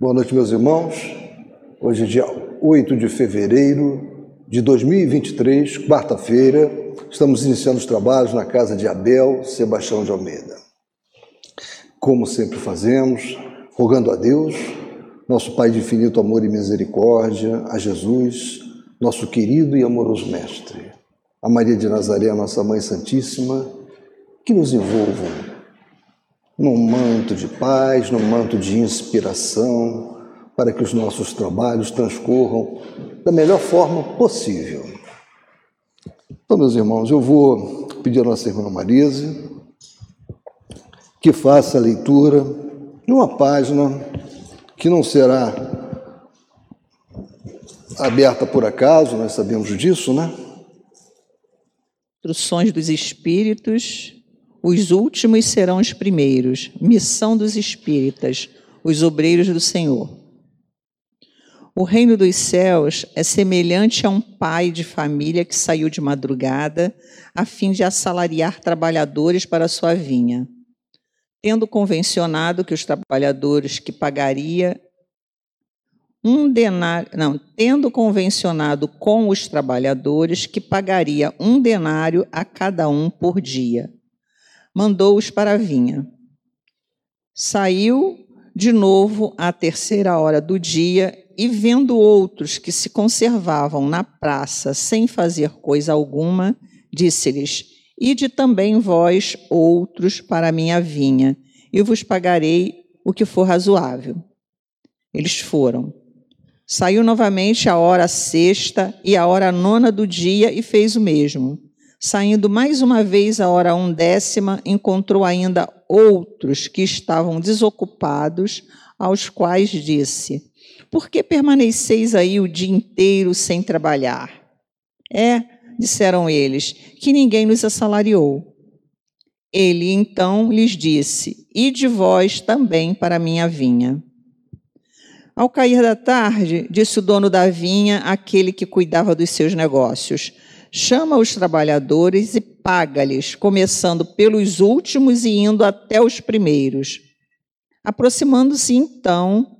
Boa noite, meus irmãos. Hoje é dia 8 de fevereiro de 2023, quarta-feira. Estamos iniciando os trabalhos na casa de Abel Sebastião de Almeida. Como sempre fazemos, rogando a Deus, nosso Pai de infinito amor e misericórdia, a Jesus, nosso querido e amoroso Mestre, a Maria de Nazaré, nossa Mãe Santíssima, que nos envolvam num manto de paz, num manto de inspiração, para que os nossos trabalhos transcorram da melhor forma possível. Então, meus irmãos, eu vou pedir à nossa irmã Marise que faça a leitura de uma página que não será aberta por acaso, nós sabemos disso, né? Instruções dos Espíritos, os últimos serão os primeiros. Missão dos espíritas, os obreiros do Senhor. O reino dos céus é semelhante a um pai de família que saiu de madrugada a fim de assalariar trabalhadores para sua vinha. Tendo convencionado que os trabalhadores que pagaria um denário, não, tendo convencionado com os trabalhadores que pagaria um denário a cada um por dia mandou-os para a vinha. Saiu de novo à terceira hora do dia e, vendo outros que se conservavam na praça sem fazer coisa alguma, disse-lhes: Ide também vós, outros, para a minha vinha, e vos pagarei o que for razoável. Eles foram. Saiu novamente a hora sexta e a hora nona do dia e fez o mesmo. Saindo mais uma vez a hora undécima, encontrou ainda outros que estavam desocupados, aos quais disse: Por que permaneceis aí o dia inteiro sem trabalhar? É, disseram eles, que ninguém nos assalariou. Ele então lhes disse: Ide vós também para a minha vinha. Ao cair da tarde, disse o dono da vinha àquele que cuidava dos seus negócios: chama os trabalhadores e paga-lhes, começando pelos últimos e indo até os primeiros. Aproximando-se então,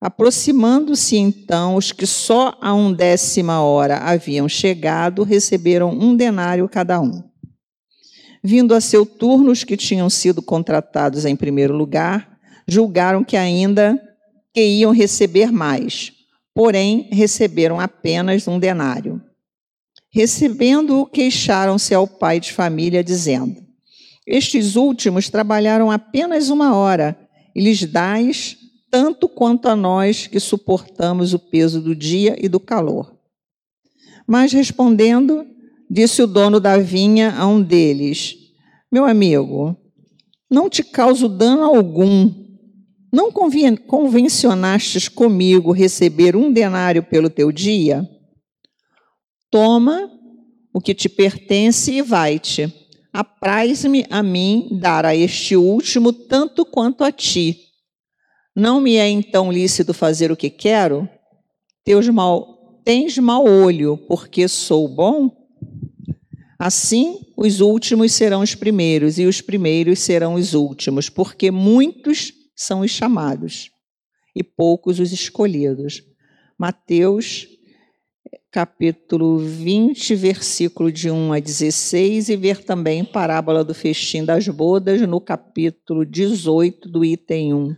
aproximando-se então os que só a undécima hora haviam chegado, receberam um denário cada um. Vindo a seu turno os que tinham sido contratados em primeiro lugar, julgaram que ainda que iam receber mais, porém receberam apenas um denário. Recebendo-o, queixaram-se ao pai de família, dizendo: Estes últimos trabalharam apenas uma hora, e lhes dais tanto quanto a nós que suportamos o peso do dia e do calor. Mas respondendo, disse o dono da vinha a um deles: Meu amigo, não te causo dano algum. Não convencionastes comigo receber um denário pelo teu dia? Toma o que te pertence e vai-te. Apraz-me a mim dar a este último tanto quanto a ti. Não me é então lícito fazer o que quero? Teus mal, tens mau olho, porque sou bom? Assim, os últimos serão os primeiros, e os primeiros serão os últimos, porque muitos são os chamados, e poucos os escolhidos. Mateus capítulo 20, versículo de 1 a 16, e ver também parábola do festim das bodas no capítulo 18 do item 1.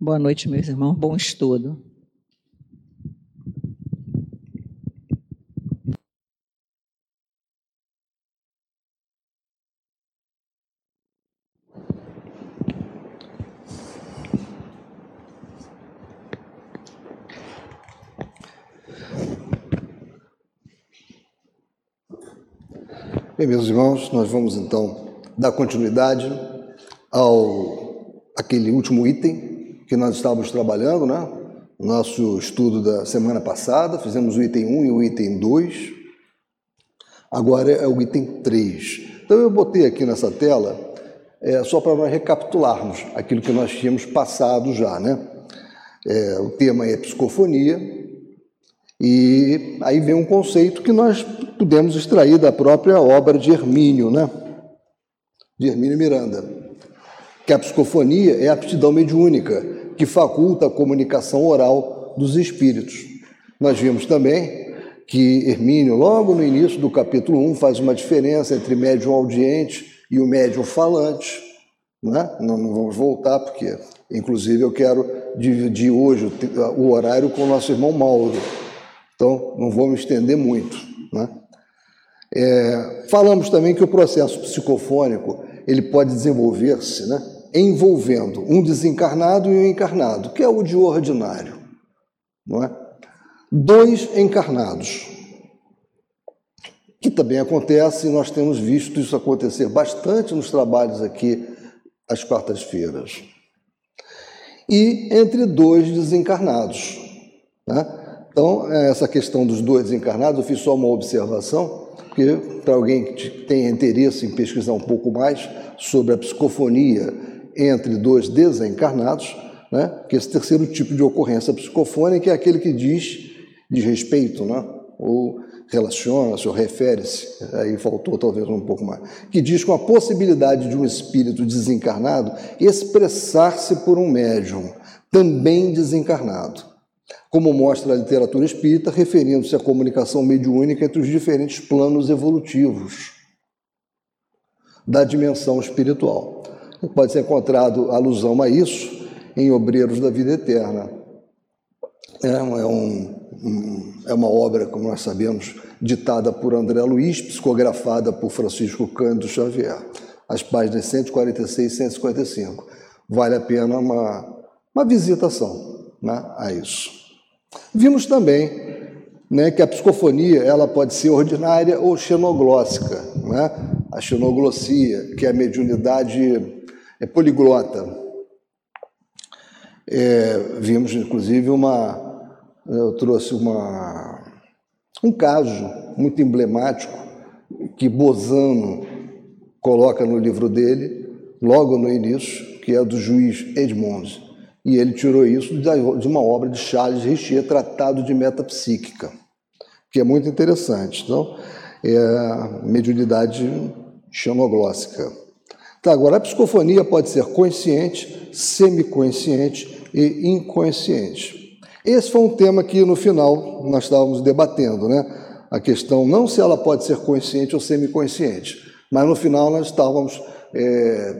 Boa noite, meus irmãos. Bom estudo. Bem, meus irmãos, nós vamos então dar continuidade ao aquele último item que nós estávamos trabalhando, né? Nosso estudo da semana passada, fizemos o item 1 e o item 2. Agora é o item 3. Então eu botei aqui nessa tela é, só para nós recapitularmos aquilo que nós tínhamos passado já, né? É, o tema é psicofonia, e aí vem um conceito que nós podemos extrair da própria obra de Hermínio, né? de Hermínio Miranda, que a psicofonia é a aptidão mediúnica, que faculta a comunicação oral dos espíritos. Nós vimos também que Hermínio, logo no início do capítulo 1, faz uma diferença entre médium audiente e o médium falante. Né? Não, não vamos voltar, porque, inclusive, eu quero dividir hoje o horário com o nosso irmão Mauro. Então, não vou me estender muito. Né? É, falamos também que o processo psicofônico ele pode desenvolver-se né, envolvendo um desencarnado e um encarnado, que é o de ordinário. Não é? Dois encarnados, que também acontece, e nós temos visto isso acontecer bastante nos trabalhos aqui às quartas-feiras. E entre dois desencarnados. Né? Então, essa questão dos dois desencarnados, eu fiz só uma observação porque para alguém que tenha interesse em pesquisar um pouco mais sobre a psicofonia entre dois desencarnados, né, que esse terceiro tipo de ocorrência psicofônica é aquele que diz de respeito, né, ou relaciona-se ou refere-se, aí faltou talvez um pouco mais, que diz com a possibilidade de um espírito desencarnado expressar-se por um médium, também desencarnado como mostra a literatura espírita, referindo-se à comunicação mediúnica entre os diferentes planos evolutivos da dimensão espiritual. Pode ser encontrado alusão a isso em Obreiros da Vida Eterna. É, é, um, um, é uma obra, como nós sabemos, ditada por André Luiz, psicografada por Francisco Cândido Xavier, as páginas 146 e 155. Vale a pena uma, uma visitação né, a isso. Vimos também né, que a psicofonia ela pode ser ordinária ou xenoglóssica, né? a xenoglossia, que é a mediunidade é poliglota. É, vimos, inclusive, uma. Eu trouxe uma, um caso muito emblemático que Bozano coloca no livro dele, logo no início, que é do juiz Edmond. E ele tirou isso de uma obra de Charles Richer, Tratado de Metapsíquica, que é muito interessante. Então, é a mediunidade xenoglóssica. Tá, agora, a psicofonia pode ser consciente, semiconsciente e inconsciente. Esse foi um tema que, no final, nós estávamos debatendo, né? A questão não se ela pode ser consciente ou semiconsciente, mas no final nós estávamos é,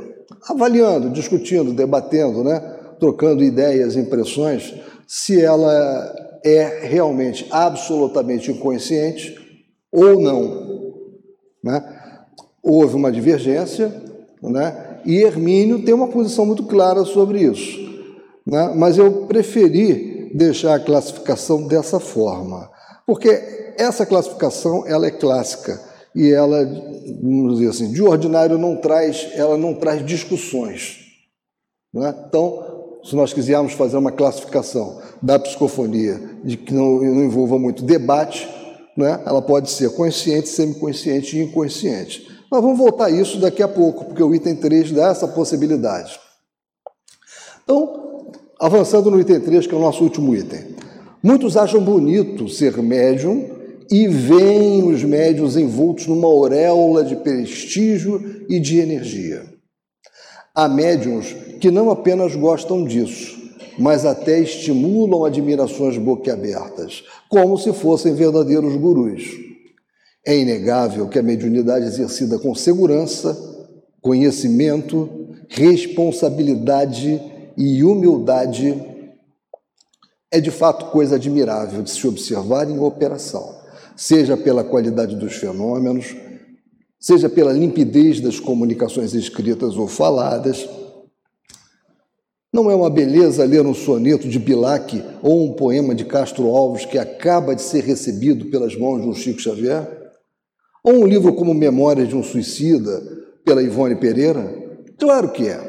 avaliando, discutindo, debatendo, né? Trocando ideias, impressões, se ela é realmente absolutamente inconsciente ou não. Né? Houve uma divergência, né? e Hermínio tem uma posição muito clara sobre isso. Né? Mas eu preferi deixar a classificação dessa forma, porque essa classificação ela é clássica e ela, vamos dizer assim, de ordinário não traz, ela não traz discussões. Né? Então, se nós quisermos fazer uma classificação da psicofonia de que não, não envolva muito debate, né, ela pode ser consciente, semiconsciente e inconsciente. Mas vamos voltar a isso daqui a pouco, porque o item 3 dá essa possibilidade. Então, avançando no item 3, que é o nosso último item. Muitos acham bonito ser médium e veem os médios envoltos numa auréola de prestígio e de energia. Há médiums que não apenas gostam disso, mas até estimulam admirações boquiabertas, como se fossem verdadeiros gurus. É inegável que a mediunidade exercida com segurança, conhecimento, responsabilidade e humildade é de fato coisa admirável de se observar em operação, seja pela qualidade dos fenômenos, seja pela limpidez das comunicações escritas ou faladas. Não é uma beleza ler um soneto de Bilac ou um poema de Castro Alves que acaba de ser recebido pelas mãos de um Chico Xavier? Ou um livro como Memórias de um Suicida, pela Ivone Pereira? Claro que é.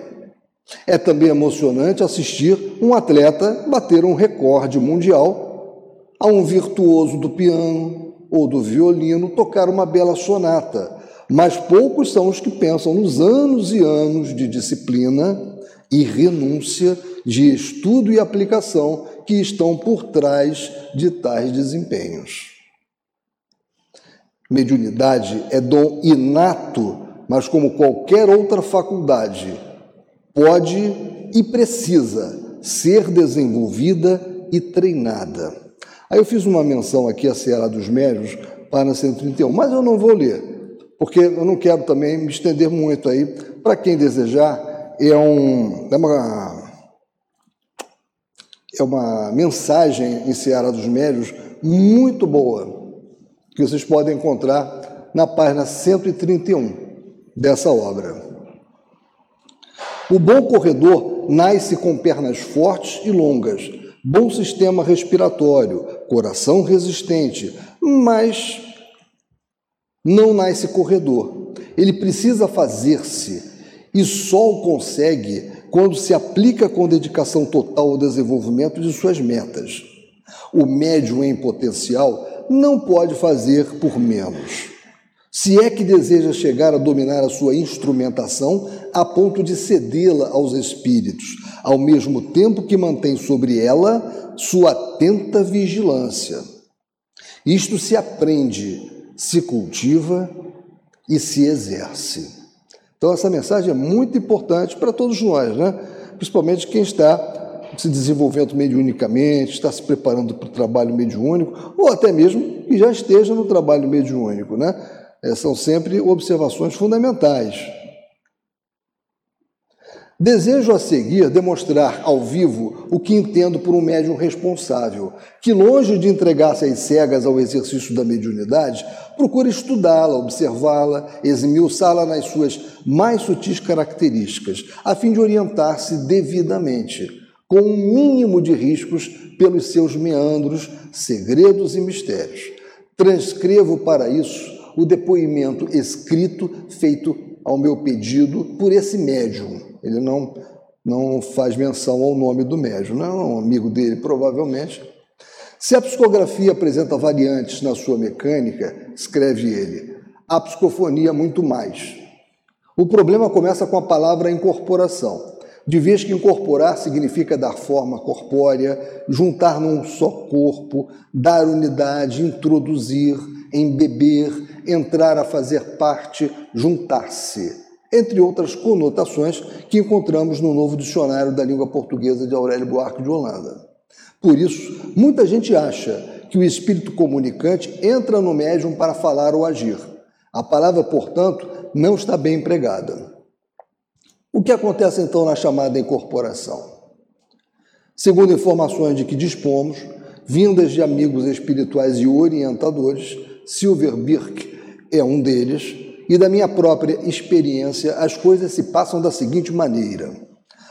É também emocionante assistir um atleta bater um recorde mundial, a um virtuoso do piano ou do violino tocar uma bela sonata, mas poucos são os que pensam nos anos e anos de disciplina e renúncia de estudo e aplicação que estão por trás de tais desempenhos. Mediunidade é dom inato mas como qualquer outra faculdade, pode e precisa ser desenvolvida e treinada. Aí eu fiz uma menção aqui à Seara dos Médios, página 131, mas eu não vou ler, porque eu não quero também me estender muito aí. Para quem desejar, é, um, é, uma, é uma mensagem em Seara dos Médios muito boa, que vocês podem encontrar na página 131 dessa obra. O bom corredor nasce com pernas fortes e longas, bom sistema respiratório, coração resistente, mas não nasce corredor. Ele precisa fazer-se e só o consegue quando se aplica com dedicação total ao desenvolvimento de suas metas. O médium em potencial não pode fazer por menos se é que deseja chegar a dominar a sua instrumentação a ponto de cedê-la aos espíritos, ao mesmo tempo que mantém sobre ela sua atenta vigilância. Isto se aprende, se cultiva e se exerce. Então, essa mensagem é muito importante para todos nós, né? principalmente quem está se desenvolvendo mediunicamente, está se preparando para o trabalho mediúnico, ou até mesmo que já esteja no trabalho mediúnico, né? É, são sempre observações fundamentais. Desejo a seguir demonstrar ao vivo o que entendo por um médium responsável, que, longe de entregar-se às cegas ao exercício da mediunidade, procura estudá-la, observá-la, esmiuçá-la nas suas mais sutis características, a fim de orientar-se devidamente, com um mínimo de riscos pelos seus meandros, segredos e mistérios. Transcrevo para isso o depoimento escrito feito ao meu pedido por esse médium. Ele não, não faz menção ao nome do médium, não é um amigo dele, provavelmente. Se a psicografia apresenta variantes na sua mecânica, escreve ele, a psicofonia muito mais. O problema começa com a palavra incorporação. De vez que incorporar significa dar forma corpórea, juntar num só corpo, dar unidade, introduzir, embeber, entrar a fazer parte, juntar-se, entre outras conotações que encontramos no novo dicionário da língua portuguesa de Aurélio Buarque de Holanda. Por isso, muita gente acha que o espírito comunicante entra no médium para falar ou agir. A palavra, portanto, não está bem empregada. O que acontece então na chamada incorporação? Segundo informações de que dispomos, vindas de amigos espirituais e orientadores, Silver Birk é um deles, e da minha própria experiência, as coisas se passam da seguinte maneira.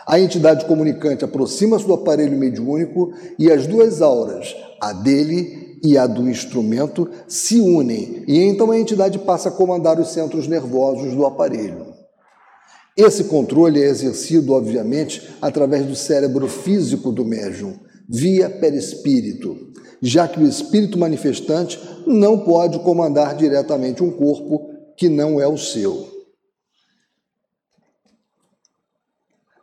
A entidade comunicante aproxima-se do aparelho mediúnico e as duas auras, a dele e a do instrumento, se unem, e então a entidade passa a comandar os centros nervosos do aparelho. Esse controle é exercido, obviamente, através do cérebro físico do médium, via perispírito, já que o espírito manifestante não pode comandar diretamente um corpo que não é o seu.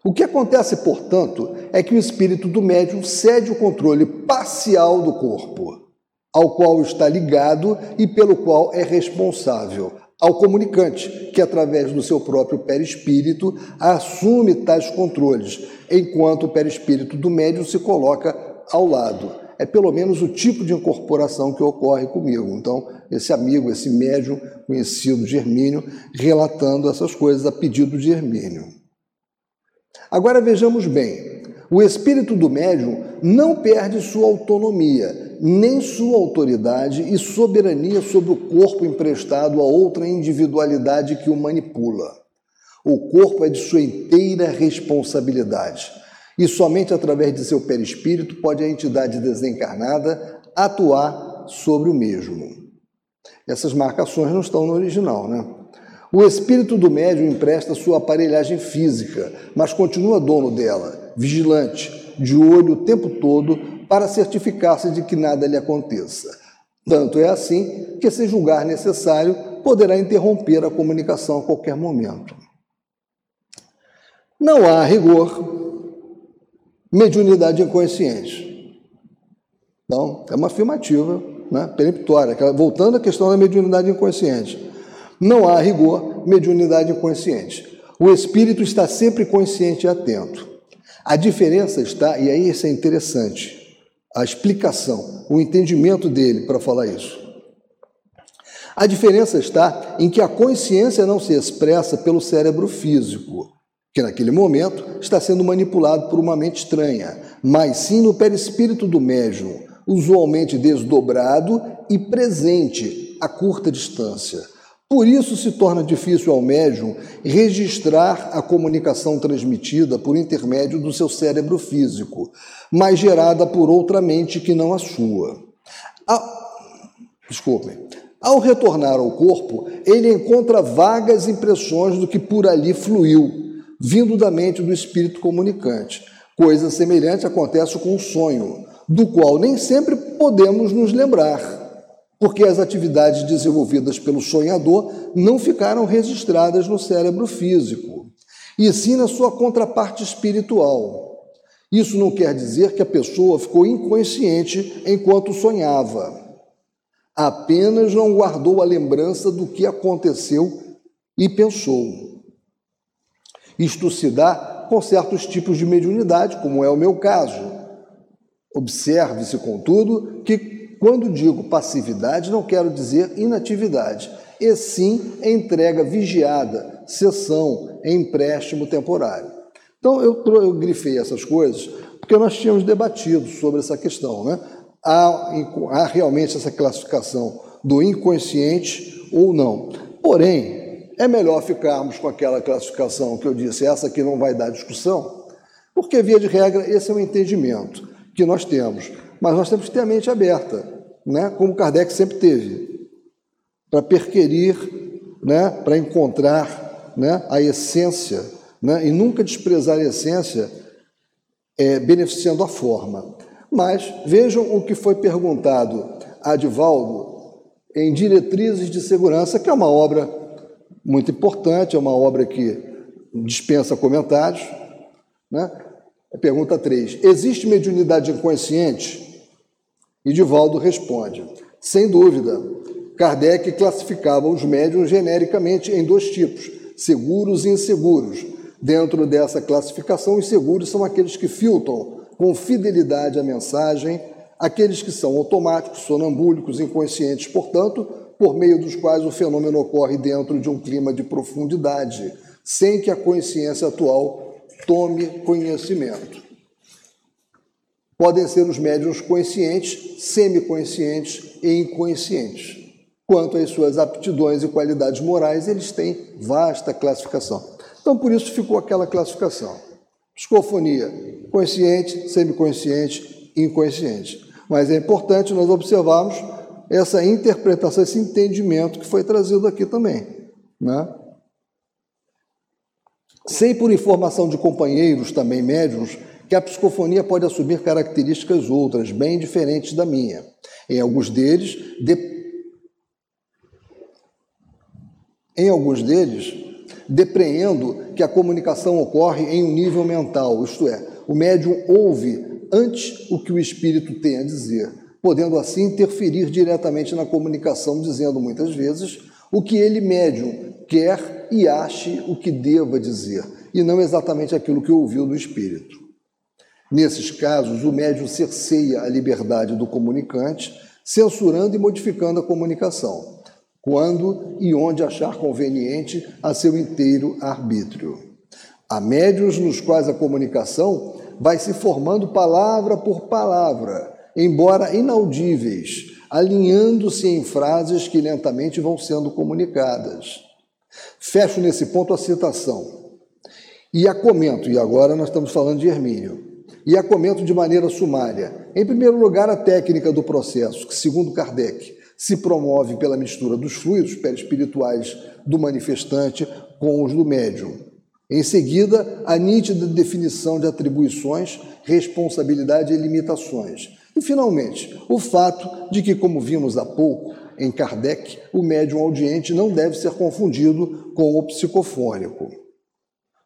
O que acontece, portanto, é que o espírito do médium cede o controle parcial do corpo, ao qual está ligado e pelo qual é responsável, ao comunicante, que através do seu próprio perispírito assume tais controles, enquanto o perispírito do médium se coloca ao lado é pelo menos o tipo de incorporação que ocorre comigo. Então, esse amigo, esse médium conhecido de Hermínio, relatando essas coisas a pedido de Hermínio. Agora vejamos bem: o espírito do médium não perde sua autonomia, nem sua autoridade e soberania sobre o corpo emprestado a outra individualidade que o manipula. O corpo é de sua inteira responsabilidade e somente através de seu perispírito pode a entidade desencarnada atuar sobre o mesmo. Essas marcações não estão no original, né? O espírito do médium empresta sua aparelhagem física, mas continua dono dela, vigilante, de olho o tempo todo para certificar-se de que nada lhe aconteça. Tanto é assim que, se julgar necessário, poderá interromper a comunicação a qualquer momento. Não há rigor mediunidade inconsciente. Então, é uma afirmativa né, peremptória, voltando à questão da mediunidade inconsciente. Não há, rigor, mediunidade inconsciente. O espírito está sempre consciente e atento. A diferença está, e aí isso é interessante, a explicação, o entendimento dele para falar isso. A diferença está em que a consciência não se expressa pelo cérebro físico, que naquele momento está sendo manipulado por uma mente estranha, mas sim no perispírito do médium, usualmente desdobrado e presente a curta distância. Por isso se torna difícil ao médium registrar a comunicação transmitida por intermédio do seu cérebro físico, mas gerada por outra mente que não a sua. A... Desculpem. Ao retornar ao corpo, ele encontra vagas impressões do que por ali fluiu, vindo da mente do espírito comunicante. Coisa semelhante acontece com o sonho, do qual nem sempre podemos nos lembrar, porque as atividades desenvolvidas pelo sonhador não ficaram registradas no cérebro físico, e sim na sua contraparte espiritual. Isso não quer dizer que a pessoa ficou inconsciente enquanto sonhava apenas não guardou a lembrança do que aconteceu e pensou. Isto se dá com certos tipos de mediunidade, como é o meu caso. Observe-se, contudo, que quando digo passividade, não quero dizer inatividade, e sim entrega vigiada, sessão, empréstimo temporário. Então, eu, eu grifei essas coisas porque nós tínhamos debatido sobre essa questão, né? há, há realmente essa classificação do inconsciente ou não. Porém, é melhor ficarmos com aquela classificação que eu disse, essa aqui não vai dar discussão, porque, via de regra, esse é o entendimento que nós temos. Mas nós temos que ter a mente aberta, né? como Kardec sempre teve, para perquerir, né? para encontrar né? a essência, né? e nunca desprezar a essência, é, beneficiando a forma. Mas vejam o que foi perguntado a Divaldo em Diretrizes de Segurança, que é uma obra muito importante, é uma obra que dispensa comentários. Né? Pergunta 3. Existe mediunidade inconsciente? E Divaldo responde: sem dúvida. Kardec classificava os médiums genericamente em dois tipos, seguros e inseguros. Dentro dessa classificação, os seguros são aqueles que filtram com fidelidade à mensagem aqueles que são automáticos, sonambúlicos, inconscientes, portanto, por meio dos quais o fenômeno ocorre dentro de um clima de profundidade, sem que a consciência atual tome conhecimento. Podem ser os médiums conscientes, semiconscientes e inconscientes. Quanto às suas aptidões e qualidades morais, eles têm vasta classificação. Então, por isso ficou aquela classificação. Psicofonia, consciente, semiconsciente, inconsciente. Mas é importante nós observarmos essa interpretação, esse entendimento que foi trazido aqui também. Né? Sei por informação de companheiros, também médiums, que a psicofonia pode assumir características outras, bem diferentes da minha. Em alguns deles, de... em alguns deles, depreendo que a comunicação ocorre em um nível mental, isto é, o médium ouve antes o que o espírito tem a dizer, podendo assim interferir diretamente na comunicação, dizendo muitas vezes o que ele, médium, quer e ache o que deva dizer, e não exatamente aquilo que ouviu do espírito. Nesses casos, o médium cerceia a liberdade do comunicante, censurando e modificando a comunicação quando e onde achar conveniente a seu inteiro arbítrio. Há médios nos quais a comunicação vai se formando palavra por palavra, embora inaudíveis, alinhando-se em frases que lentamente vão sendo comunicadas. Fecho nesse ponto a citação. E a comento, e agora nós estamos falando de Hermínio, e a comento de maneira sumária. Em primeiro lugar, a técnica do processo, que, segundo Kardec, se promove pela mistura dos fluidos perispirituais do manifestante com os do médium. Em seguida, a nítida definição de atribuições, responsabilidade e limitações. E, finalmente, o fato de que, como vimos há pouco em Kardec, o médium audiente não deve ser confundido com o psicofônico.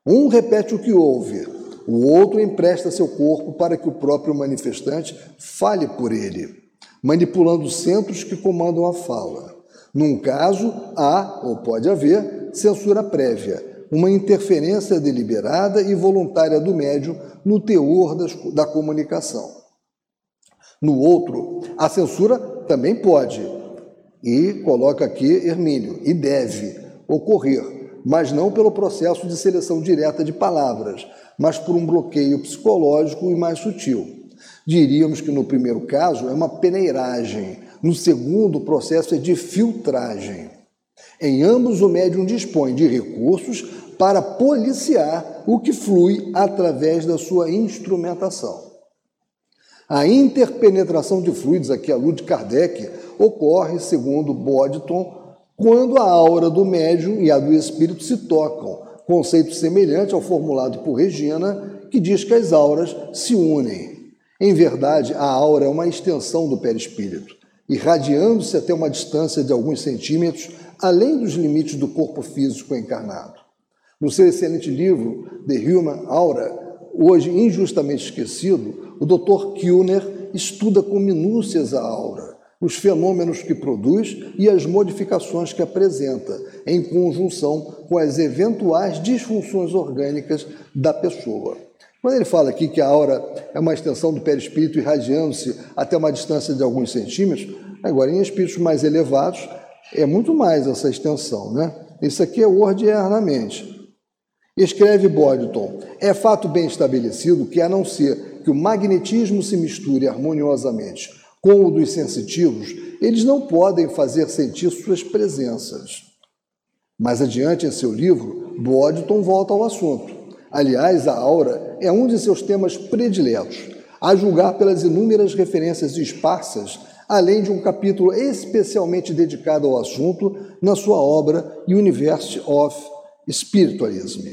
Um repete o que ouve, o outro empresta seu corpo para que o próprio manifestante fale por ele manipulando centros que comandam a fala. Num caso, há ou pode haver censura prévia, uma interferência deliberada e voluntária do médium no teor das, da comunicação. No outro, a censura também pode, e coloca aqui Hermínio, e deve ocorrer, mas não pelo processo de seleção direta de palavras, mas por um bloqueio psicológico e mais sutil. Diríamos que no primeiro caso é uma peneiragem, no segundo, o processo é de filtragem. Em ambos, o médium dispõe de recursos para policiar o que flui através da sua instrumentação. A interpenetração de fluidos, aqui a luz de Kardec, ocorre, segundo Bodton, quando a aura do médium e a do espírito se tocam, conceito semelhante ao formulado por Regina, que diz que as auras se unem. Em verdade, a aura é uma extensão do perispírito, irradiando-se até uma distância de alguns centímetros, além dos limites do corpo físico encarnado. No seu excelente livro, The Human Aura, hoje injustamente esquecido, o Dr. Kilner estuda com minúcias a aura, os fenômenos que produz e as modificações que apresenta, em conjunção com as eventuais disfunções orgânicas da pessoa. Quando ele fala aqui que a aura é uma extensão do perispírito irradiando-se até uma distância de alguns centímetros, agora em espíritos mais elevados é muito mais essa extensão, né? Isso aqui é ordinariamente. Escreve Boddington: é fato bem estabelecido que, a não ser que o magnetismo se misture harmoniosamente com o dos sensitivos, eles não podem fazer sentir suas presenças. Mais adiante em seu livro, Boddington volta ao assunto. Aliás, a aura é um de seus temas prediletos, a julgar pelas inúmeras referências esparsas, além de um capítulo especialmente dedicado ao assunto na sua obra University of Spiritualism.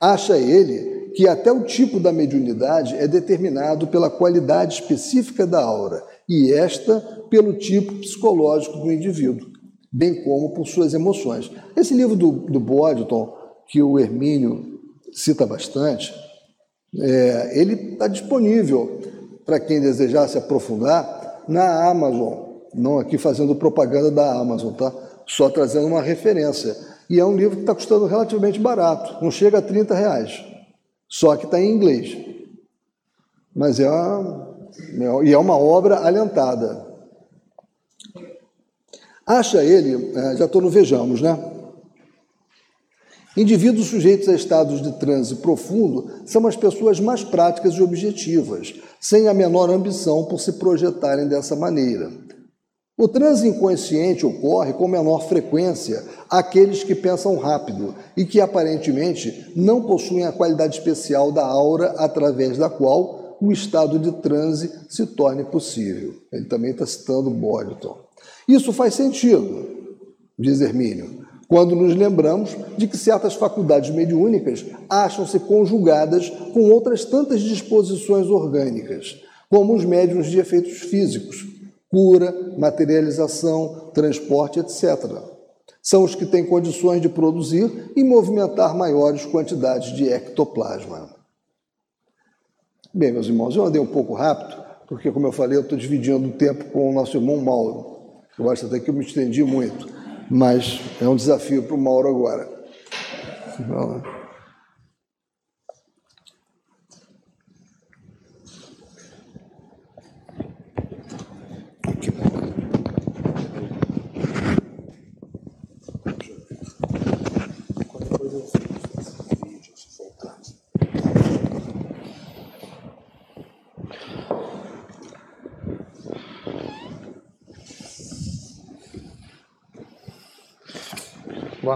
Acha ele que até o tipo da mediunidade é determinado pela qualidade específica da aura e esta pelo tipo psicológico do indivíduo, bem como por suas emoções. Esse livro do, do Boddington, que o Hermínio cita bastante, é, ele está disponível para quem desejar se aprofundar na Amazon, não aqui fazendo propaganda da Amazon, tá? Só trazendo uma referência. E é um livro que está custando relativamente barato, não chega a 30 reais. Só que está em inglês. Mas é uma, é, e é uma obra alentada. Acha ele, é, já estou no Vejamos, né? Indivíduos sujeitos a estados de transe profundo são as pessoas mais práticas e objetivas, sem a menor ambição por se projetarem dessa maneira. O transe inconsciente ocorre com menor frequência àqueles que pensam rápido e que aparentemente não possuem a qualidade especial da aura através da qual o estado de transe se torne possível. Ele também está citando Boddington. Isso faz sentido, diz Hermínio, quando nos lembramos de que certas faculdades mediúnicas acham-se conjugadas com outras tantas disposições orgânicas, como os médiums de efeitos físicos, cura, materialização, transporte, etc. São os que têm condições de produzir e movimentar maiores quantidades de ectoplasma. Bem, meus irmãos, eu andei um pouco rápido, porque, como eu falei, eu estou dividindo o tempo com o nosso irmão Mauro. Eu acho até que eu me estendi muito, mas é um desafio para o Mauro agora.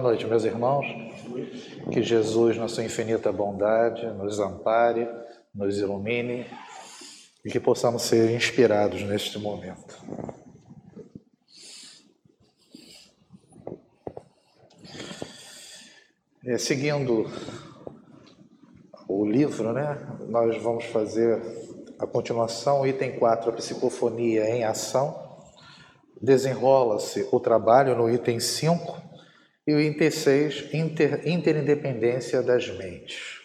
Noite, meus irmãos. Que Jesus, na sua infinita bondade, nos ampare, nos ilumine e que possamos ser inspirados neste momento. É, seguindo o livro, né, nós vamos fazer a continuação, item 4, a psicofonia em ação. Desenrola-se o trabalho no item 5 e o item 6, inter, interindependência das mentes.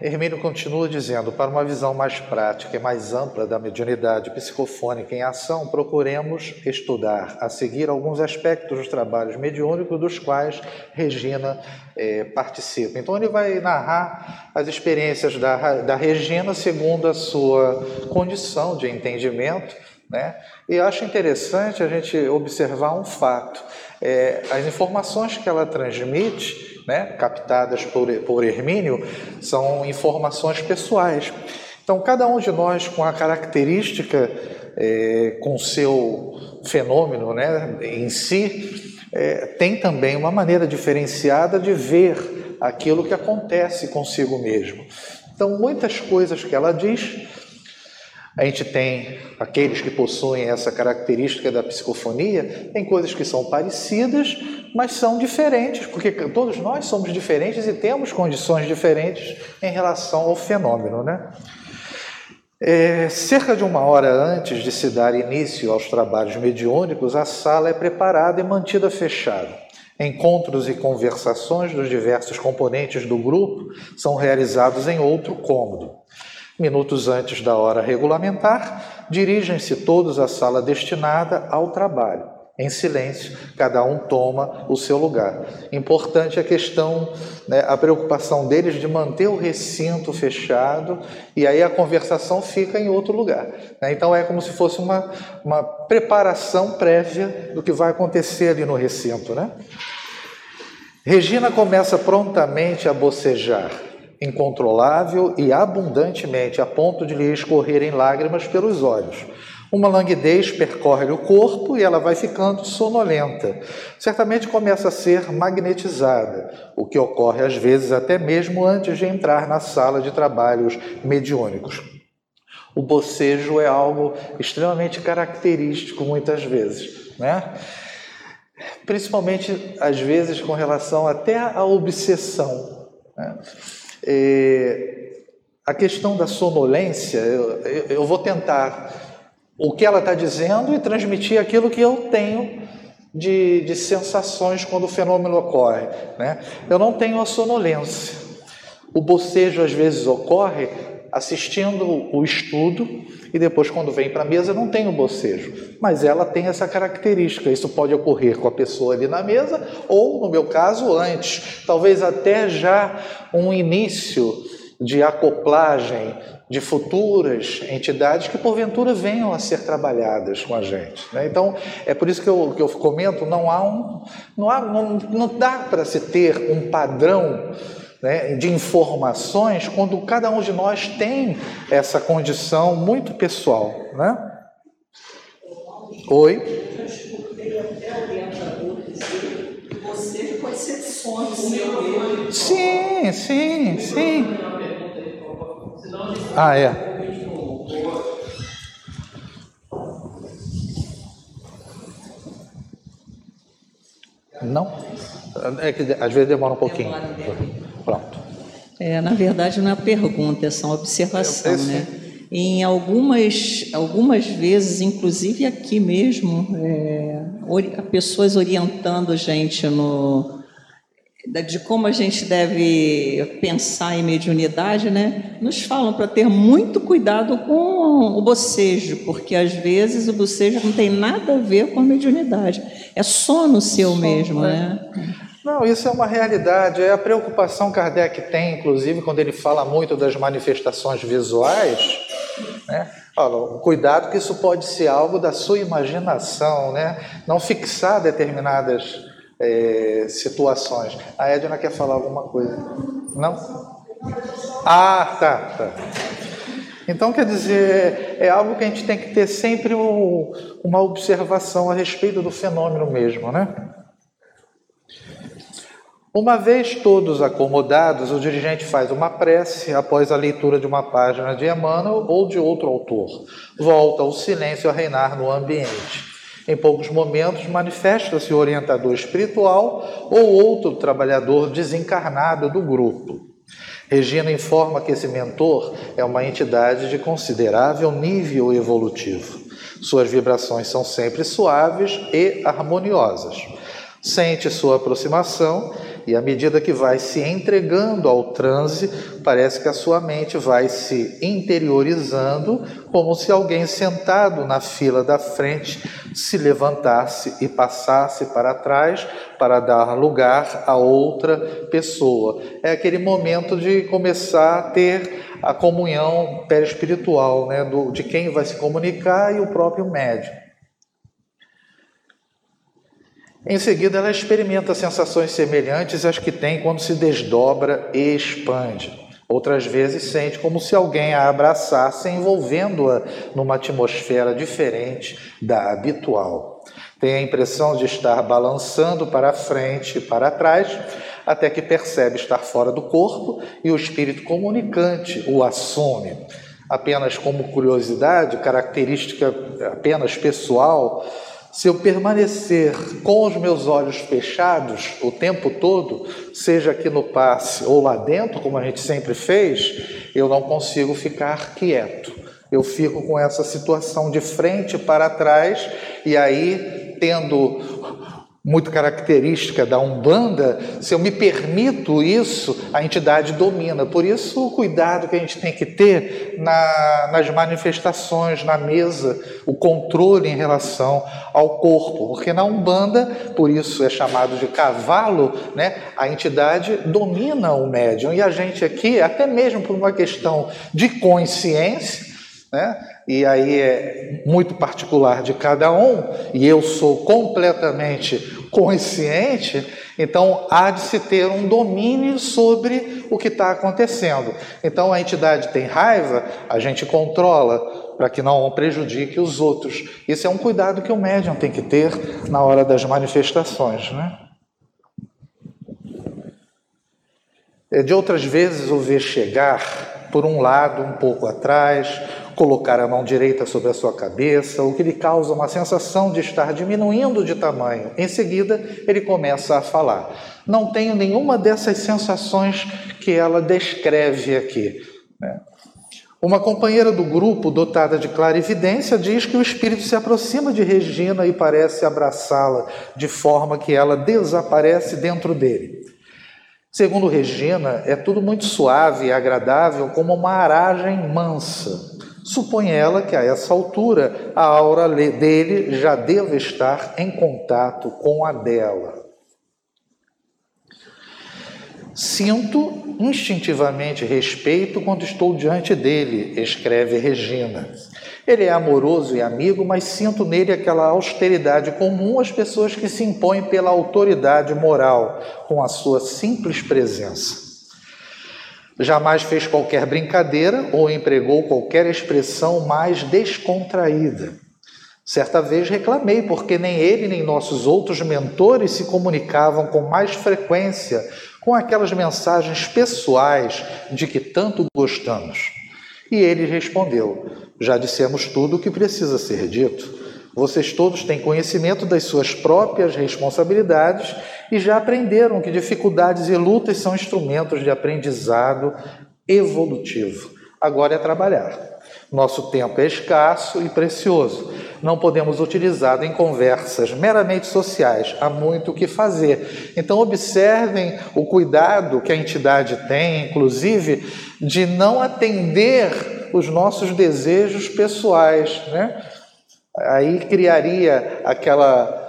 Hermínio continua dizendo: para uma visão mais prática e mais ampla da mediunidade psicofônica em ação, procuremos estudar a seguir alguns aspectos dos trabalhos mediúnicos dos quais Regina é, participa. Então, ele vai narrar as experiências da, da Regina segundo a sua condição de entendimento. Né? E acho interessante a gente observar um fato: é, as informações que ela transmite né, captadas por, por Hermínio são informações pessoais. Então, cada um de nós, com a característica, é, com seu fenômeno né, em si, é, tem também uma maneira diferenciada de ver aquilo que acontece consigo mesmo. Então, muitas coisas que ela diz a gente tem aqueles que possuem essa característica da psicofonia, tem coisas que são parecidas, mas são diferentes, porque todos nós somos diferentes e temos condições diferentes em relação ao fenômeno, né? É, cerca de uma hora antes de se dar início aos trabalhos mediúnicos, a sala é preparada e mantida fechada. Encontros e conversações dos diversos componentes do grupo são realizados em outro cômodo. Minutos antes da hora regulamentar, dirigem-se todos à sala destinada ao trabalho. Em silêncio, cada um toma o seu lugar. Importante a questão, né, a preocupação deles de manter o recinto fechado e aí a conversação fica em outro lugar. Né? Então é como se fosse uma, uma preparação prévia do que vai acontecer ali no recinto. Né? Regina começa prontamente a bocejar incontrolável e abundantemente, a ponto de lhe escorrerem lágrimas pelos olhos. Uma languidez percorre o corpo e ela vai ficando sonolenta. Certamente começa a ser magnetizada, o que ocorre às vezes até mesmo antes de entrar na sala de trabalhos mediúnicos. O bocejo é algo extremamente característico muitas vezes, né? Principalmente às vezes com relação até à obsessão. Né? É, a questão da sonolência, eu, eu vou tentar o que ela está dizendo e transmitir aquilo que eu tenho de, de sensações quando o fenômeno ocorre. Né? Eu não tenho a sonolência. O bocejo às vezes ocorre assistindo o estudo e depois, quando vem para a mesa, não tem o bocejo. Mas ela tem essa característica. Isso pode ocorrer com a pessoa ali na mesa ou, no meu caso, antes. Talvez até já um início de acoplagem de futuras entidades que porventura venham a ser trabalhadas com a gente. Né? Então é por isso que eu, que eu comento, não há um, não, há, não, não dá para se ter um padrão né, de informações quando cada um de nós tem essa condição muito pessoal. Né? Oi? Sim, sim, sim. Ah, é. Não? É que às vezes demora um pouquinho. Pronto. É, na verdade, não é pergunta, é só observação, né? Em algumas, algumas vezes, inclusive aqui mesmo, é, pessoas orientando a gente no, de como a gente deve pensar em mediunidade, né? Nos falam para ter muito cuidado com o bocejo, porque às vezes o bocejo não tem nada a ver com a mediunidade. É sono seu sono, mesmo, é. né? Não, isso é uma realidade. É a preocupação Kardec tem, inclusive, quando ele fala muito das manifestações visuais, né? Fala, cuidado que isso pode ser algo da sua imaginação, né? Não fixar determinadas é, situações. A Edna quer falar alguma coisa? Não? Ah, tá, tá. Então, quer dizer, é algo que a gente tem que ter sempre o, uma observação a respeito do fenômeno mesmo, né? Uma vez todos acomodados, o dirigente faz uma prece após a leitura de uma página de Emmanuel ou de outro autor. Volta o silêncio a reinar no ambiente. Em poucos momentos, manifesta-se o orientador espiritual ou outro trabalhador desencarnado do grupo. Regina informa que esse mentor é uma entidade de considerável nível evolutivo. Suas vibrações são sempre suaves e harmoniosas. Sente sua aproximação E à medida que vai se entregando ao transe, parece que a sua mente vai se interiorizando, como se alguém sentado na fila da frente se levantasse e passasse para trás para dar lugar a outra pessoa. É aquele momento de começar a ter a comunhão perispiritual, né, do, de quem vai se comunicar e o próprio médium. Em seguida, ela experimenta sensações semelhantes às que tem quando se desdobra e expande. Outras vezes sente como se alguém a abraçasse, envolvendo-a numa atmosfera diferente da habitual. Tem a impressão de estar balançando para frente e para trás, até que percebe estar fora do corpo e o espírito comunicante o assume. Apenas como curiosidade, característica apenas pessoal, se eu permanecer com os meus olhos fechados o tempo todo, seja aqui no passe ou lá dentro, como a gente sempre fez, eu não consigo ficar quieto. Eu fico com essa situação de frente para trás e aí tendo muito característica da Umbanda, se eu me permito isso, a entidade domina. Por isso, o cuidado que a gente tem que ter na, nas manifestações, na mesa, o controle em relação ao corpo. Porque na Umbanda, por isso é chamado de cavalo, né, a entidade domina o médium. E a gente aqui, até mesmo por uma questão de consciência, né? e aí é muito particular de cada um, e eu sou completamente consciente, então há de se ter um domínio sobre o que está acontecendo. Então a entidade tem raiva, a gente controla para que não prejudique os outros. Isso é um cuidado que o médium tem que ter na hora das manifestações. Né? É de outras vezes o ver chegar por um lado, um pouco atrás, colocar a mão direita sobre a sua cabeça, o que lhe causa uma sensação de estar diminuindo de tamanho. Em seguida, ele começa a falar. Não tenho nenhuma dessas sensações que ela descreve aqui. Né? Uma companheira do grupo, dotada de clarividência, diz que o espírito se aproxima de Regina e parece abraçá-la, de forma que ela desaparece dentro dele. Segundo Regina, é tudo muito suave e agradável, como uma aragem mansa. Supõe ela que a essa altura a aura dele já deva estar em contato com a dela. Sinto instintivamente respeito quando estou diante dele, escreve Regina. Ele é amoroso e amigo, mas sinto nele aquela austeridade comum às pessoas que se impõem pela autoridade moral, com a sua simples presença. Jamais fez qualquer brincadeira ou empregou qualquer expressão mais descontraída. Certa vez reclamei porque nem ele nem nossos outros mentores se comunicavam com mais frequência com aquelas mensagens pessoais de que tanto gostamos. E ele respondeu: Já dissemos tudo o que precisa ser dito. Vocês todos têm conhecimento das suas próprias responsabilidades e já aprenderam que dificuldades e lutas são instrumentos de aprendizado evolutivo. Agora é trabalhar. Nosso tempo é escasso e precioso. Não podemos utilizá-lo em conversas meramente sociais. Há muito o que fazer. Então, observem o cuidado que a entidade tem, inclusive, de não atender os nossos desejos pessoais, né? Aí criaria aquela.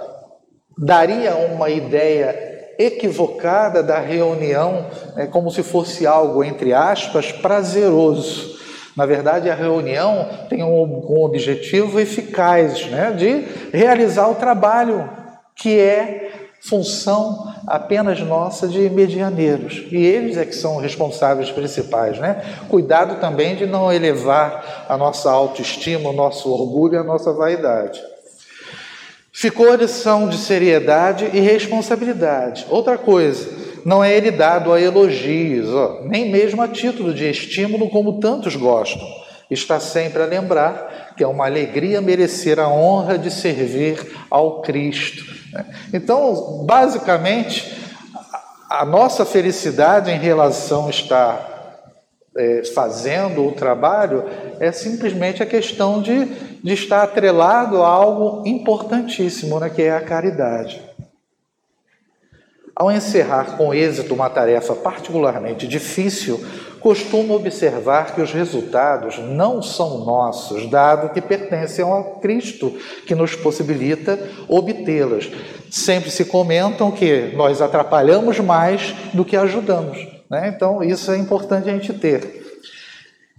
daria uma ideia equivocada da reunião, né, como se fosse algo, entre aspas, prazeroso. Na verdade, a reunião tem um, um objetivo eficaz né, de realizar o trabalho que é função apenas nossa de medianeiros. E eles é que são responsáveis principais, né? Cuidado também de não elevar a nossa autoestima, o nosso orgulho a nossa vaidade. Ficou a lição de seriedade e responsabilidade. Outra coisa, não é ele dado a elogios, ó, nem mesmo a título de estímulo, como tantos gostam. Está sempre a lembrar que é uma alegria merecer a honra de servir ao Cristo? Então, basicamente, a nossa felicidade em relação a estar é, fazendo o trabalho é simplesmente a questão de, de estar atrelado a algo importantíssimo, né, que é a caridade. Ao encerrar com êxito uma tarefa particularmente difícil, costumo observar que os resultados não são nossos, dado que pertencem ao Cristo, que nos possibilita obtê-las. Sempre se comentam que nós atrapalhamos mais do que ajudamos. Né? Então, isso é importante a gente ter.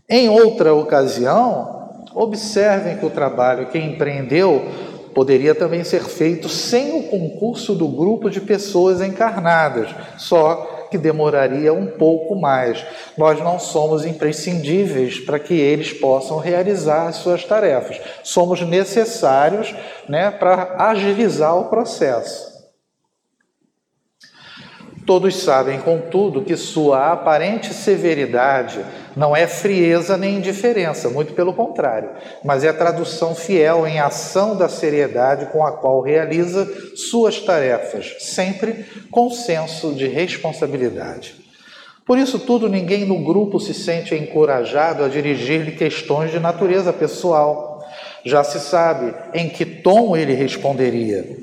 Em outra ocasião, observem que o trabalho que empreendeu poderia também ser feito sem o concurso do grupo de pessoas encarnadas, só que demoraria um pouco mais. Nós não somos imprescindíveis para que eles possam realizar as suas tarefas. Somos necessários né, para agilizar o processo. Todos sabem, contudo, que sua aparente severidade não é frieza nem indiferença, muito pelo contrário, mas é a tradução fiel em ação da seriedade com a qual realiza suas tarefas, sempre com senso de responsabilidade. Por isso tudo, ninguém no grupo se sente encorajado a dirigir-lhe questões de natureza pessoal. Já se sabe em que tom ele responderia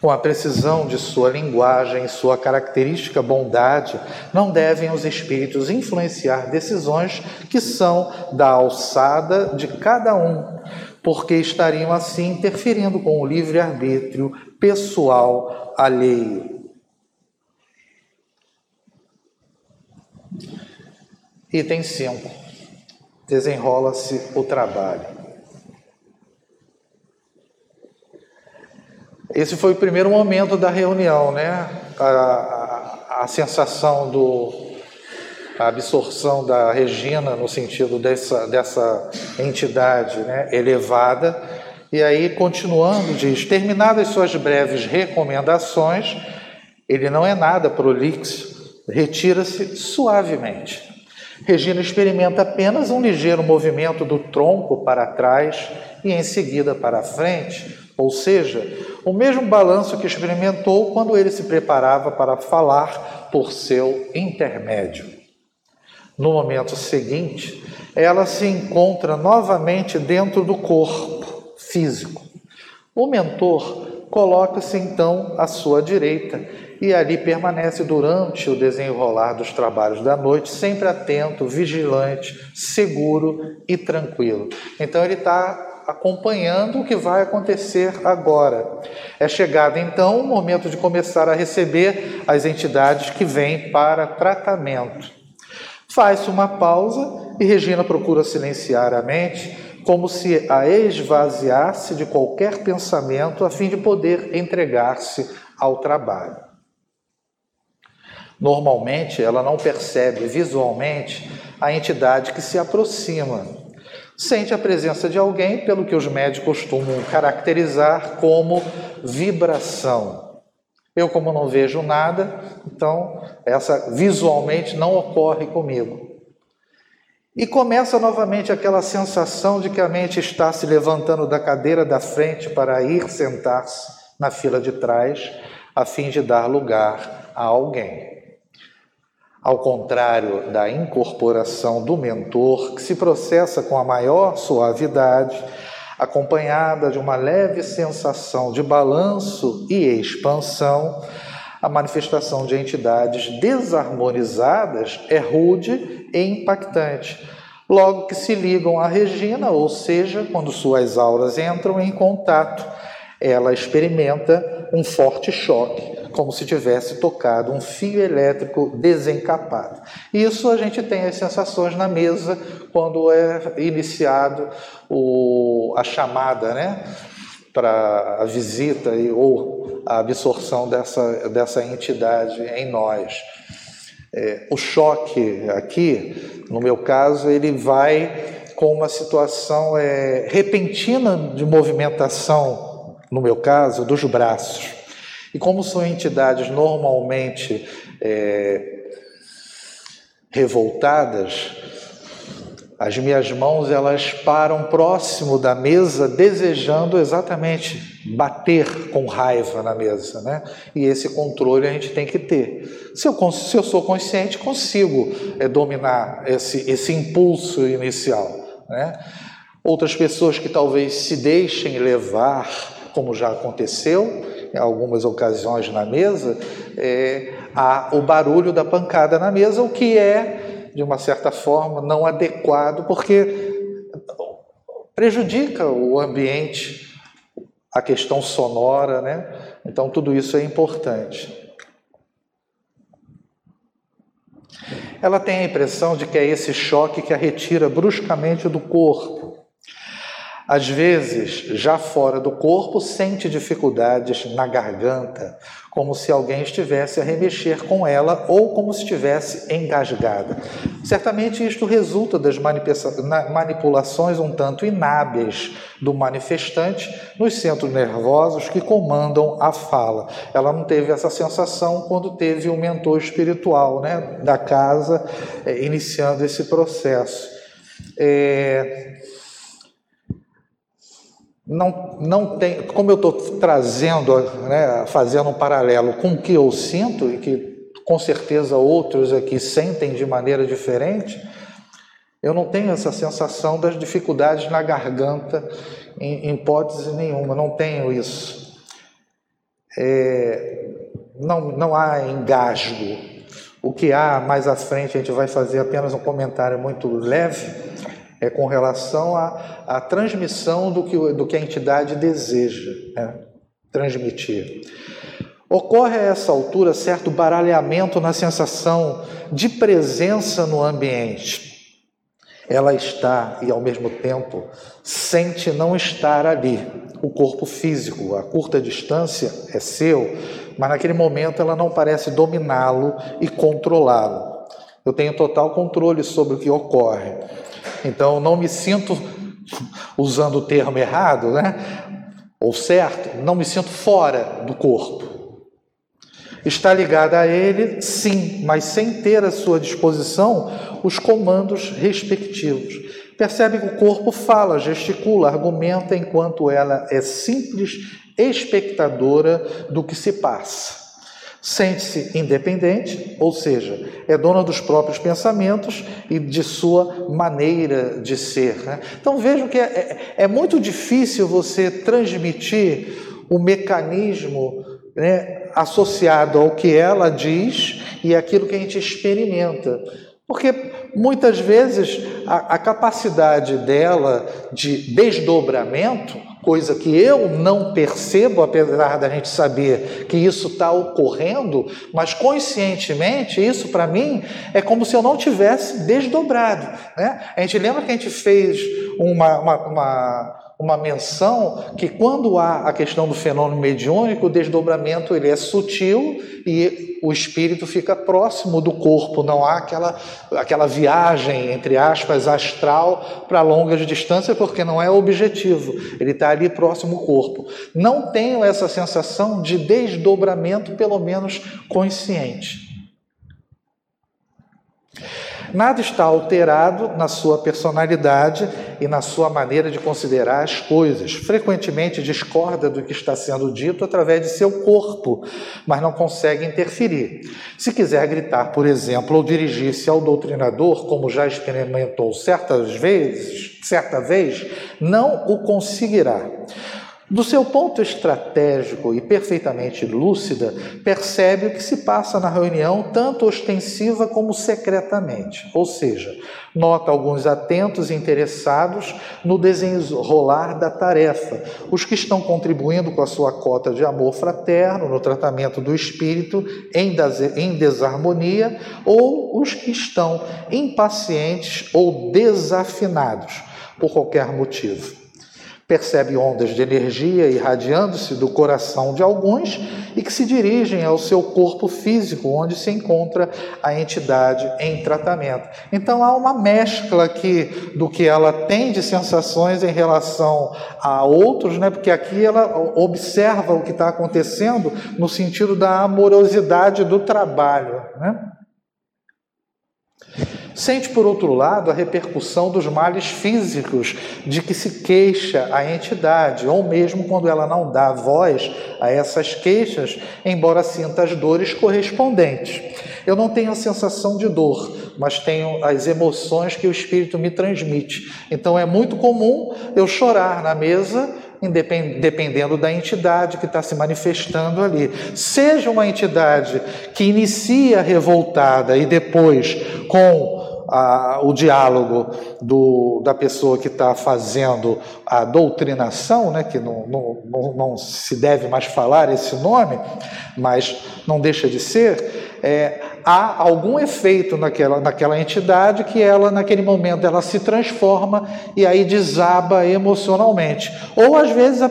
com a precisão de sua linguagem e sua característica bondade, não devem os espíritos influenciar decisões que são da alçada de cada um, porque estariam assim interferindo com o livre-arbítrio pessoal alheio. Item 5. Desenrola-se o trabalho. Esse foi o primeiro momento da reunião, né? A, a, a sensação do a absorção da Regina no sentido dessa, dessa entidade né, elevada. E aí, continuando, diz: terminadas suas breves recomendações, ele não é nada prolixo, retira-se suavemente. Regina experimenta apenas um ligeiro movimento do tronco para trás e em seguida para frente, ou seja, o mesmo balanço que experimentou quando ele se preparava para falar por seu intermédio. No momento seguinte, ela se encontra novamente dentro do corpo físico. O mentor coloca-se então à sua direita e ali permanece durante o desenrolar dos trabalhos da noite, sempre atento, vigilante, seguro e tranquilo. Então ele está acompanhando o que vai acontecer agora. É chegado então o momento de começar a receber as entidades que vêm para tratamento. Faz-se uma pausa e Regina procura silenciar a mente, como se a esvaziasse de qualquer pensamento a fim de poder entregar-se ao trabalho. Normalmente, ela não percebe visualmente a entidade que se aproxima sente a presença de alguém, pelo que os médicos costumam caracterizar como vibração. Eu, como não vejo nada, então essa visualmente não ocorre comigo. E começa novamente aquela sensação de que a mente está se levantando da cadeira da frente para ir sentar-se na fila de trás, a fim de dar lugar a alguém. Ao contrário da incorporação do mentor, que se processa com a maior suavidade, acompanhada de uma leve sensação de balanço e expansão, a manifestação de entidades desarmonizadas é rude e impactante, logo que se ligam à Regina, ou seja, quando suas auras entram em contato, ela experimenta um forte choque como se tivesse tocado um fio elétrico desencapado. Isso a gente tem as sensações na mesa quando é iniciado o, a chamada, né? para a visita e, ou a absorção dessa, dessa entidade em nós. É, o choque aqui, no meu caso, ele vai com uma situação é, repentina de movimentação, no meu caso, dos braços. E como são entidades normalmente é, revoltadas, as minhas mãos elas param próximo da mesa, desejando exatamente bater com raiva na mesa, né? E esse controle a gente tem que ter. Se eu, se eu sou consciente, consigo é, dominar esse, esse impulso inicial, né? Outras pessoas que talvez se deixem levar, como já aconteceu, em algumas ocasiões na mesa, é, há o barulho da pancada na mesa, o que é, de uma certa forma, não adequado, porque prejudica o ambiente, a questão sonora, né? Então, tudo isso é importante. Ela tem a impressão de que é esse choque que a retira bruscamente do corpo. Às vezes, já fora do corpo, sente dificuldades na garganta, como se alguém estivesse a remexer com ela ou como se estivesse engasgada. Certamente isto resulta das manipulações um tanto inábeis do manifestante nos centros nervosos que comandam a fala. Ela não teve essa sensação quando teve o mentor espiritual né, da casa é, iniciando esse processo. É, não, não tem, como eu estou trazendo, né, fazendo um paralelo com o que eu sinto e que com certeza outros aqui sentem de maneira diferente, eu não tenho essa sensação das dificuldades na garganta em, em hipótese nenhuma, não tenho isso. É, não, não há engasgo. O que há mais à frente, a gente vai fazer apenas um comentário muito leve, é com relação à, à transmissão do que, do que a entidade deseja né, transmitir. Ocorre a essa altura certo baralhamento na sensação de presença no ambiente. Ela está e ao mesmo tempo sente não estar ali. O corpo físico, a curta distância, é seu, mas naquele momento ela não parece dominá-lo e controlá-lo. Eu tenho total controle sobre o que ocorre. Então não me sinto usando o termo errado, né? Ou certo, não me sinto fora do corpo. Está ligada a ele, sim, mas sem ter à sua disposição os comandos respectivos. Percebe que o corpo fala, gesticula, argumenta, enquanto ela é simples espectadora do que se passa. Sente-se independente, ou seja, é dona dos próprios pensamentos e de sua maneira de ser. Né? Então vejam que é, é, é, muito difícil você transmitir o mecanismo né, associado ao que ela diz e aquilo que a gente experimenta. Porque muitas vezes a, a capacidade dela de desdobramento coisa que eu não percebo, apesar da gente saber que isso está ocorrendo, mas conscientemente isso para mim é como se eu não tivesse desdobrado. Né? A gente lembra que a gente fez uma, uma, uma uma menção que quando há a questão do fenômeno mediúnico, o desdobramento ele é sutil e o espírito fica próximo do corpo, não há aquela, aquela viagem, entre aspas, astral para longas distâncias, porque não é objetivo, ele está ali próximo ao corpo. Não tenho essa sensação de desdobramento, pelo menos consciente. Nada está alterado na sua personalidade e na sua maneira de considerar as coisas. Frequentemente discorda do que está sendo dito através de seu corpo, mas não consegue interferir. Se quiser gritar, por exemplo, ou dirigir-se ao doutrinador, como já experimentou certas vezes, certa vez, não o conseguirá. Do seu ponto estratégico e perfeitamente lúcida, percebe o que se passa na reunião, tanto ostensiva como secretamente. Ou seja, nota alguns atentos e interessados no desenrolar da tarefa, os que estão contribuindo com a sua cota de amor fraterno no tratamento do espírito em desarmonia, ou os que estão impacientes ou desafinados por qualquer motivo percebe ondas de energia irradiando-se do coração de alguns e que se dirigem ao seu corpo físico, onde se encontra a entidade em tratamento. Então há uma mescla aqui do que ela tem de sensações em relação a outros, né? porque aqui ela observa o que está acontecendo no sentido da amorosidade do trabalho. Né? Sente, por outro lado, a repercussão dos males físicos de que se queixa a entidade, ou mesmo quando ela não dá voz a essas queixas, embora sinta as dores correspondentes. Eu não tenho a sensação de dor, mas tenho as emoções que o espírito me transmite. Então é muito comum eu chorar na mesa dependendo da entidade que está se manifestando ali. Seja uma entidade que inicia revoltada e depois, com a, o diálogo do, da pessoa que está fazendo a doutrinação, né, que não, não, não, não, se deve mais falar esse nome, mas não deixa de ser, é, há algum efeito naquela, naquela entidade que ela, naquele momento, ela se transforma e aí desaba emocionalmente. Ou, às vezes, a,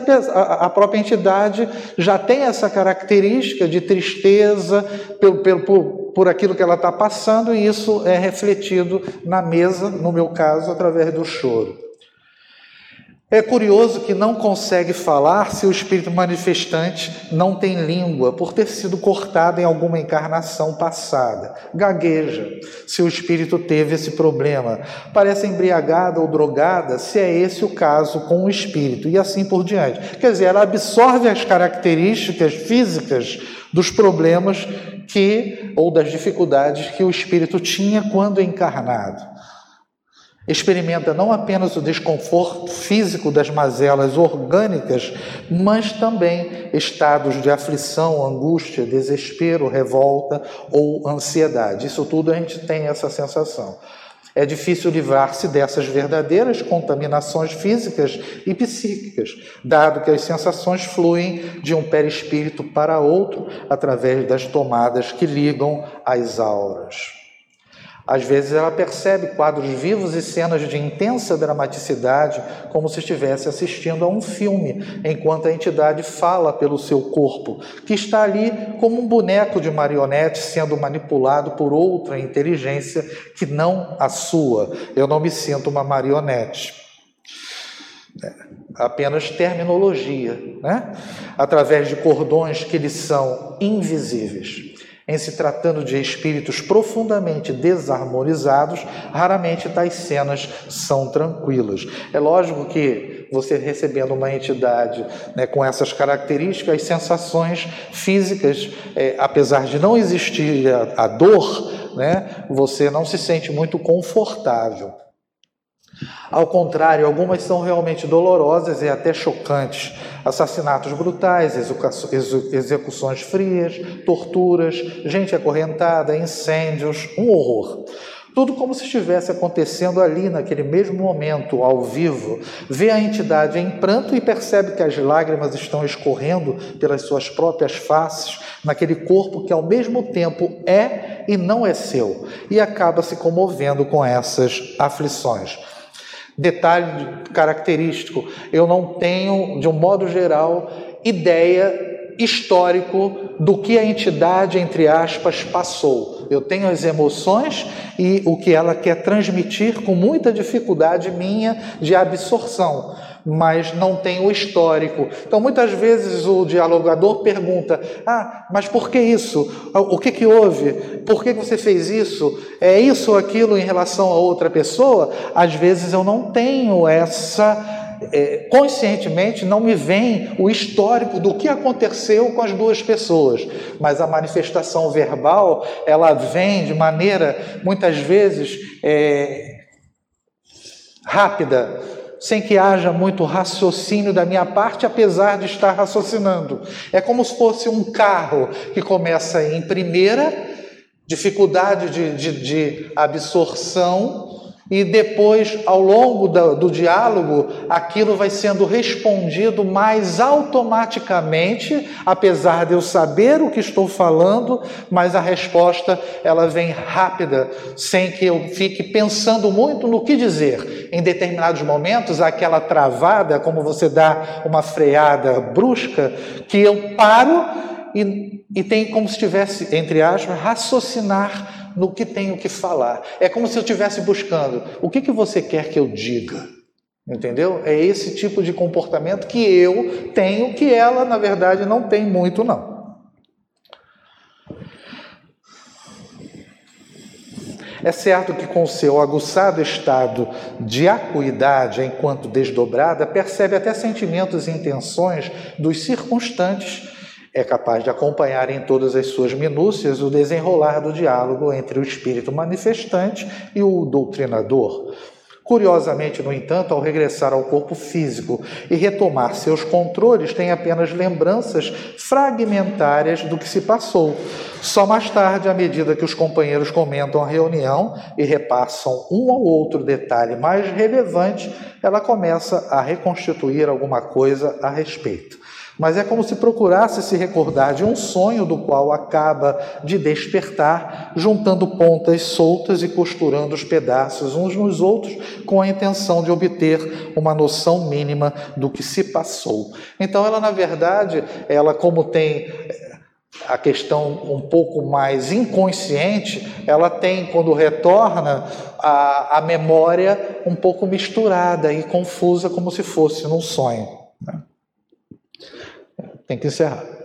a própria entidade já tem essa característica de tristeza pelo, pelo, por, por aquilo que ela está passando e isso é refletido na mesa, no meu caso, através do choro. É curioso que não consegue falar se o espírito manifestante não tem língua, por ter sido cortado em alguma encarnação passada. Gagueja, se o espírito teve esse problema. Parece embriagada ou drogada, se é esse o caso com o espírito, e assim por diante. Quer dizer, ela absorve as características físicas dos problemas que ou das dificuldades que o espírito tinha quando encarnado experimenta não apenas o desconforto físico das mazelas orgânicas, mas também estados de aflição, angústia, desespero, revolta ou ansiedade. Isso tudo a gente tem essa sensação. É difícil livrar-se dessas verdadeiras contaminações físicas e psíquicas, dado que as sensações fluem de um perispírito para outro através das tomadas que ligam as auras. Às vezes ela percebe quadros vivos e cenas de intensa dramaticidade, como se estivesse assistindo a um filme, enquanto a entidade fala pelo seu corpo, que está ali como um boneco de marionete sendo manipulado por outra inteligência que não a sua. Eu não me sinto uma marionete. É, apenas terminologia, né? através de cordões que lhes são invisíveis. Em se tratando de espíritos profundamente desarmonizados, raramente tais cenas são tranquilas. É lógico que você recebendo uma entidade né, com essas características, as sensações físicas, é, apesar de não existir a, a dor, né, você não se sente muito confortável. Ao contrário, algumas são realmente dolorosas e até chocantes. Assassinatos brutais, execuções frias, torturas, gente acorrentada, incêndios, um horror. Tudo como se estivesse acontecendo ali, naquele mesmo momento, ao vivo. Vê a entidade em pranto e percebe que as lágrimas estão escorrendo pelas suas próprias faces, naquele corpo que ao mesmo tempo é e não é seu, e acaba se comovendo com essas aflições. Detalhe característico: eu não tenho, de um modo geral, ideia histórico do que a entidade, entre aspas, passou. Eu tenho as emoções e o que ela quer transmitir com muita dificuldade minha de absorção mas não tem o histórico. Então, muitas vezes o dialogador pergunta: Ah, mas por que isso? O que, que houve? Por que você fez isso? É isso ou aquilo em relação a outra pessoa? Às vezes eu não tenho essa. É, conscientemente não me vem o histórico do que aconteceu com as duas pessoas, mas a manifestação verbal ela vem de maneira muitas vezes é, rápida, sem que haja muito raciocínio da minha parte, apesar de estar raciocinando. É como se fosse um carro que começa em primeira, dificuldade de, de, de absorção, e depois, ao longo do, diálogo, aquilo vai sendo respondido mais automaticamente, apesar de eu saber o que estou falando, mas a resposta ela vem rápida, sem que eu fique pensando muito no que dizer. Em determinados momentos, aquela travada, como você dá uma freada brusca, que eu paro e, e tem como se estivesse, entre aspas, raciocinar no que tenho que falar. É como se eu estivesse buscando o que, que você quer que eu diga. Entendeu? É esse tipo de comportamento que eu tenho, que ela, na verdade, não tem muito, não. É certo que, com seu aguçado estado de acuidade enquanto desdobrada, percebe até sentimentos e intenções dos circunstantes é capaz de acompanhar em todas as suas minúcias o desenrolar do diálogo entre o espírito manifestante e o doutrinador. Curiosamente, no entanto, ao regressar ao corpo físico e retomar seus controles, tem apenas lembranças fragmentárias do que se passou. Só mais tarde, à medida que os companheiros comentam a reunião e repassam um ou outro detalhe mais relevante, ela começa a reconstituir alguma coisa a respeito mas é como se procurasse se recordar de um sonho do qual acaba de despertar, juntando pontas soltas e costurando os pedaços uns nos outros com a intenção de obter uma noção mínima do que se passou. Então ela na verdade, ela como tem eh, a questão um pouco mais inconsciente, ela tem, quando retorna, a, a memória um pouco misturada e confusa, como se fosse num sonho. Né? Tem que encerrar.